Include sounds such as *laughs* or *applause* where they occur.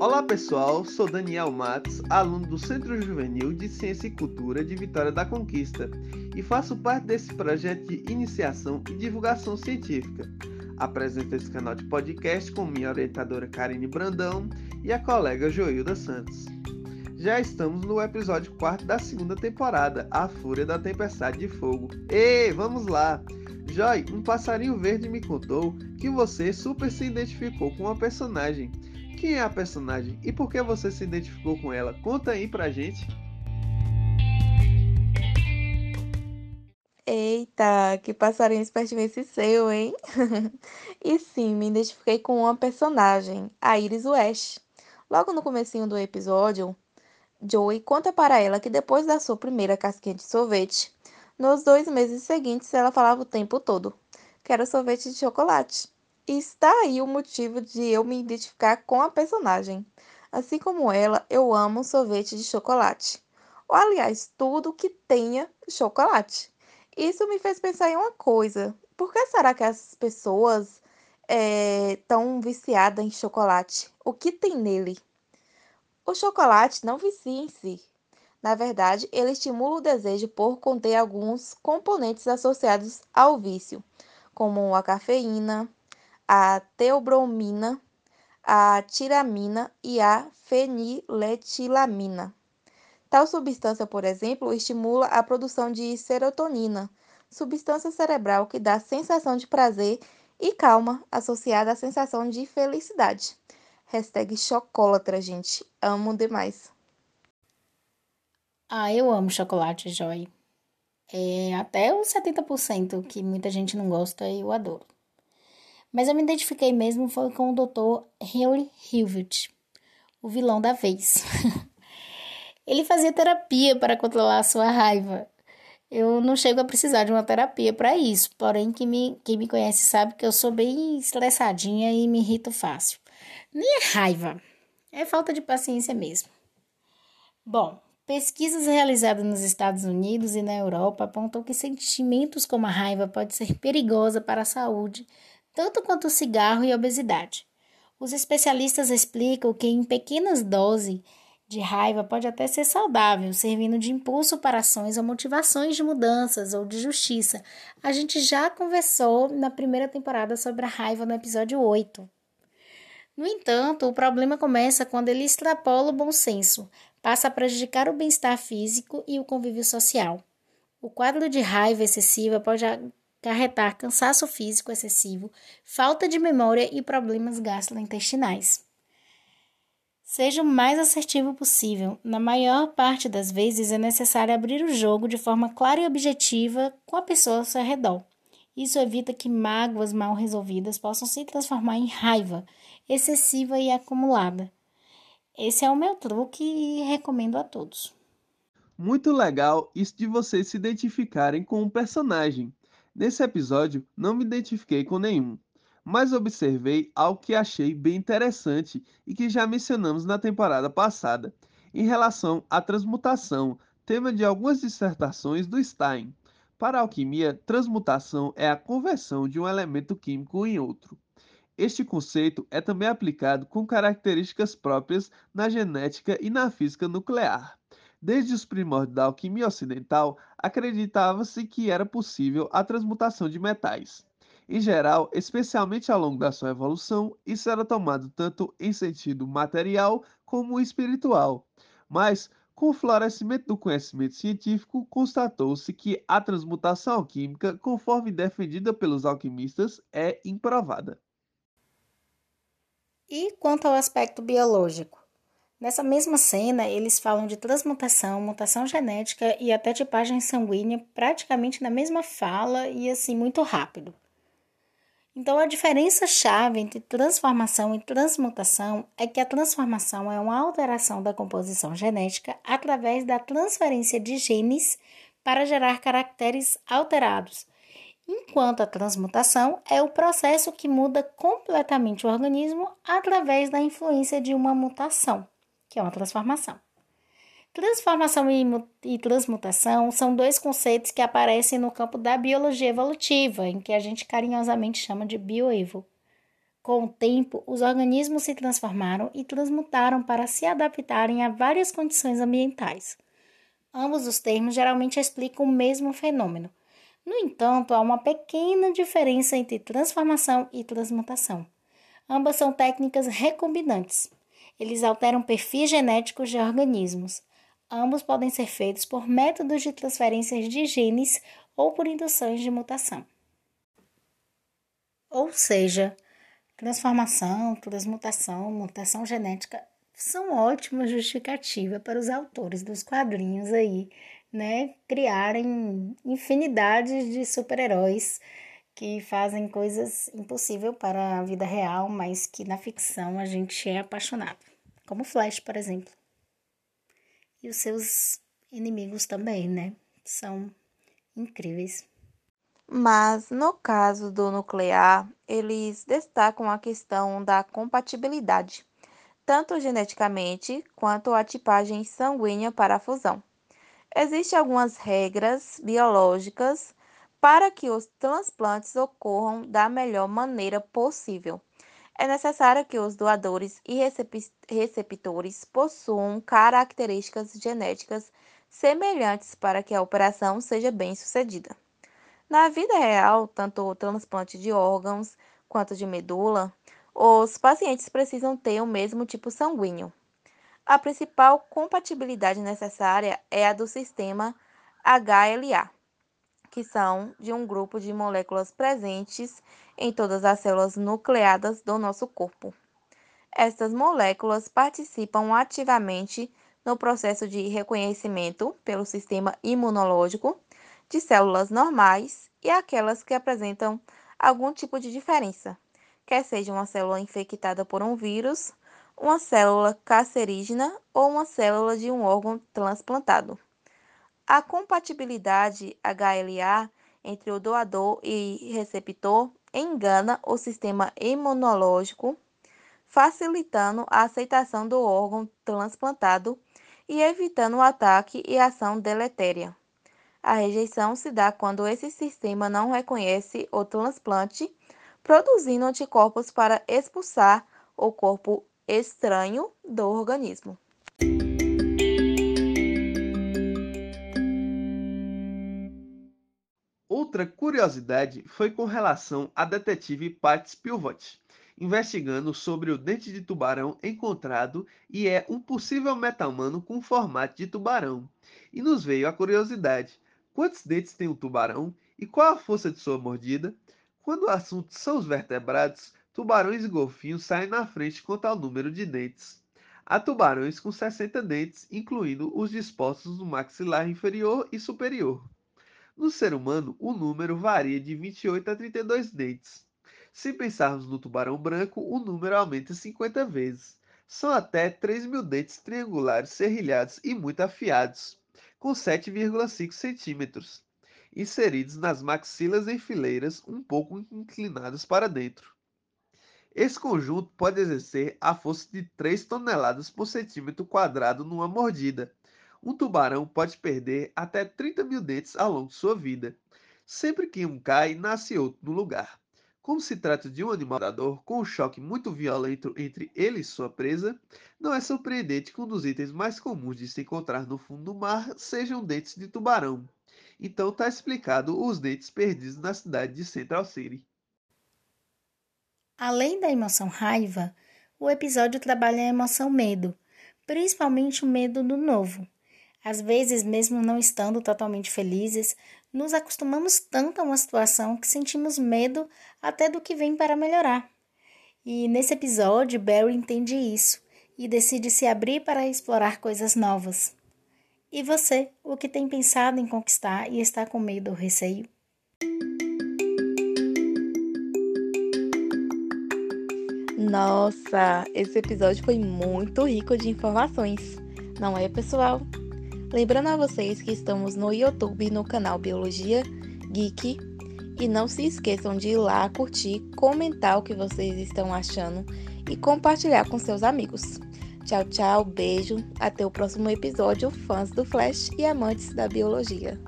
Olá pessoal, sou Daniel Matos, aluno do Centro Juvenil de Ciência e Cultura de Vitória da Conquista e faço parte desse projeto de iniciação e divulgação científica. Apresento esse canal de podcast com minha orientadora Karine Brandão e a colega Joilda Santos. Já estamos no episódio 4 da segunda temporada, A Fúria da Tempestade de Fogo. Ei, vamos lá! Joy, um passarinho verde me contou que você super se identificou com uma personagem. Quem é a personagem e por que você se identificou com ela? Conta aí pra gente. Eita, que passarinho espertinho seu, hein? *laughs* e sim, me identifiquei com uma personagem, a Iris West. Logo no comecinho do episódio, Joey conta para ela que depois da sua primeira casquinha de sorvete, nos dois meses seguintes ela falava o tempo todo que era sorvete de chocolate. E está aí o motivo de eu me identificar com a personagem. Assim como ela, eu amo sorvete de chocolate. Ou, aliás, tudo que tenha chocolate. Isso me fez pensar em uma coisa. Por que será que as pessoas é, viciadas em chocolate? O que tem nele? O chocolate não vicia em si. Na verdade, ele estimula o desejo por conter alguns componentes associados ao vício, como a cafeína, a teobromina, a tiramina e a feniletilamina. Tal substância, por exemplo, estimula a produção de serotonina, substância cerebral que dá sensação de prazer e calma associada à sensação de felicidade. Hashtag chocolatra, gente. Amo demais. Ah, eu amo chocolate, Joy. É, até os 70% que muita gente não gosta, eu adoro. Mas eu me identifiquei mesmo foi com o Dr. Henry Hilvert, o vilão da vez. *laughs* Ele fazia terapia para controlar a sua raiva. Eu não chego a precisar de uma terapia para isso, porém quem me, quem me conhece sabe que eu sou bem estressadinha e me irrito fácil. Nem é raiva, é falta de paciência mesmo. Bom, pesquisas realizadas nos Estados Unidos e na Europa apontam que sentimentos como a raiva pode ser perigosa para a saúde tanto quanto o cigarro e a obesidade. Os especialistas explicam que em pequenas doses de raiva pode até ser saudável, servindo de impulso para ações ou motivações de mudanças ou de justiça. A gente já conversou na primeira temporada sobre a raiva no episódio 8. No entanto, o problema começa quando ele extrapola o bom senso, passa a prejudicar o bem-estar físico e o convívio social. O quadro de raiva excessiva pode carretar cansaço físico excessivo, falta de memória e problemas gastrointestinais. Seja o mais assertivo possível. Na maior parte das vezes é necessário abrir o jogo de forma clara e objetiva com a pessoa ao seu redor. Isso evita que mágoas mal resolvidas possam se transformar em raiva excessiva e acumulada. Esse é o meu truque e recomendo a todos. Muito legal isso de vocês se identificarem com um personagem. Nesse episódio, não me identifiquei com nenhum, mas observei algo que achei bem interessante e que já mencionamos na temporada passada, em relação à transmutação, tema de algumas dissertações do Stein. Para a alquimia, transmutação é a conversão de um elemento químico em outro. Este conceito é também aplicado com características próprias na genética e na física nuclear. Desde os primórdios da alquimia ocidental, acreditava-se que era possível a transmutação de metais. Em geral, especialmente ao longo da sua evolução, isso era tomado tanto em sentido material como espiritual. Mas, com o florescimento do conhecimento científico, constatou-se que a transmutação alquímica, conforme defendida pelos alquimistas, é improvada. E quanto ao aspecto biológico? Nessa mesma cena, eles falam de transmutação, mutação genética e até tipagem sanguínea praticamente na mesma fala e assim muito rápido. Então, a diferença chave entre transformação e transmutação é que a transformação é uma alteração da composição genética através da transferência de genes para gerar caracteres alterados, enquanto a transmutação é o processo que muda completamente o organismo através da influência de uma mutação que é uma transformação. Transformação e transmutação são dois conceitos que aparecem no campo da biologia evolutiva, em que a gente carinhosamente chama de bioevo. Com o tempo, os organismos se transformaram e transmutaram para se adaptarem a várias condições ambientais. Ambos os termos geralmente explicam o mesmo fenômeno. No entanto, há uma pequena diferença entre transformação e transmutação. Ambas são técnicas recombinantes. Eles alteram perfis genéticos de organismos. Ambos podem ser feitos por métodos de transferência de genes ou por induções de mutação. Ou seja, Transformação, transmutação, mutação genética são ótimas justificativas para os autores dos quadrinhos aí, né, criarem infinidades de super-heróis que fazem coisas impossíveis para a vida real, mas que na ficção a gente é apaixonado, como Flash, por exemplo. E os seus inimigos também, né? São incríveis. Mas no caso do nuclear, eles destacam a questão da compatibilidade, tanto geneticamente quanto a tipagem sanguínea para a fusão. Existem algumas regras biológicas para que os transplantes ocorram da melhor maneira possível. É necessário que os doadores e receptores possuam características genéticas semelhantes para que a operação seja bem sucedida. Na vida real, tanto o transplante de órgãos quanto de medula, os pacientes precisam ter o mesmo tipo sanguíneo. A principal compatibilidade necessária é a do sistema HLA, que são de um grupo de moléculas presentes em todas as células nucleadas do nosso corpo. Estas moléculas participam ativamente no processo de reconhecimento pelo sistema imunológico de células normais e aquelas que apresentam algum tipo de diferença, quer seja uma célula infectada por um vírus, uma célula cancerígena ou uma célula de um órgão transplantado. A compatibilidade HLA entre o doador e receptor engana o sistema imunológico, facilitando a aceitação do órgão transplantado e evitando o ataque e ação deletéria. A rejeição se dá quando esse sistema não reconhece o transplante, produzindo anticorpos para expulsar o corpo estranho do organismo. Outra curiosidade foi com relação à detetive Pat Spilvot, investigando sobre o dente de tubarão encontrado e é um possível meta-humano com formato de tubarão. E nos veio a curiosidade: Quantos dentes tem um tubarão e qual a força de sua mordida? Quando o assunto são os vertebrados, tubarões e golfinhos saem na frente quanto ao número de dentes. Há tubarões com 60 dentes, incluindo os dispostos no maxilar inferior e superior. No ser humano, o número varia de 28 a 32 dentes. Se pensarmos no tubarão branco, o número aumenta 50 vezes. São até 3 mil dentes triangulares serrilhados e muito afiados com 7,5 centímetros, inseridos nas maxilas em fileiras um pouco inclinadas para dentro. Esse conjunto pode exercer a força de 3 toneladas por centímetro quadrado numa mordida. Um tubarão pode perder até 30 mil dentes ao longo de sua vida. Sempre que um cai, nasce outro no lugar. Como se trata de um animal predador com um choque muito violento entre ele e sua presa, não é surpreendente que um dos itens mais comuns de se encontrar no fundo do mar sejam dentes de tubarão. Então está explicado os dentes perdidos na cidade de Central City. Além da emoção raiva, o episódio trabalha a emoção medo, principalmente o medo do novo. Às vezes, mesmo não estando totalmente felizes, nos acostumamos tanto a uma situação que sentimos medo até do que vem para melhorar. E nesse episódio, Barry entende isso e decide se abrir para explorar coisas novas. E você, o que tem pensado em conquistar e está com medo ou receio? Nossa, esse episódio foi muito rico de informações, não é, pessoal? Lembrando a vocês que estamos no YouTube no canal Biologia Geek e não se esqueçam de ir lá curtir, comentar o que vocês estão achando e compartilhar com seus amigos. Tchau, tchau, beijo, até o próximo episódio, fãs do Flash e amantes da biologia.